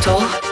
devant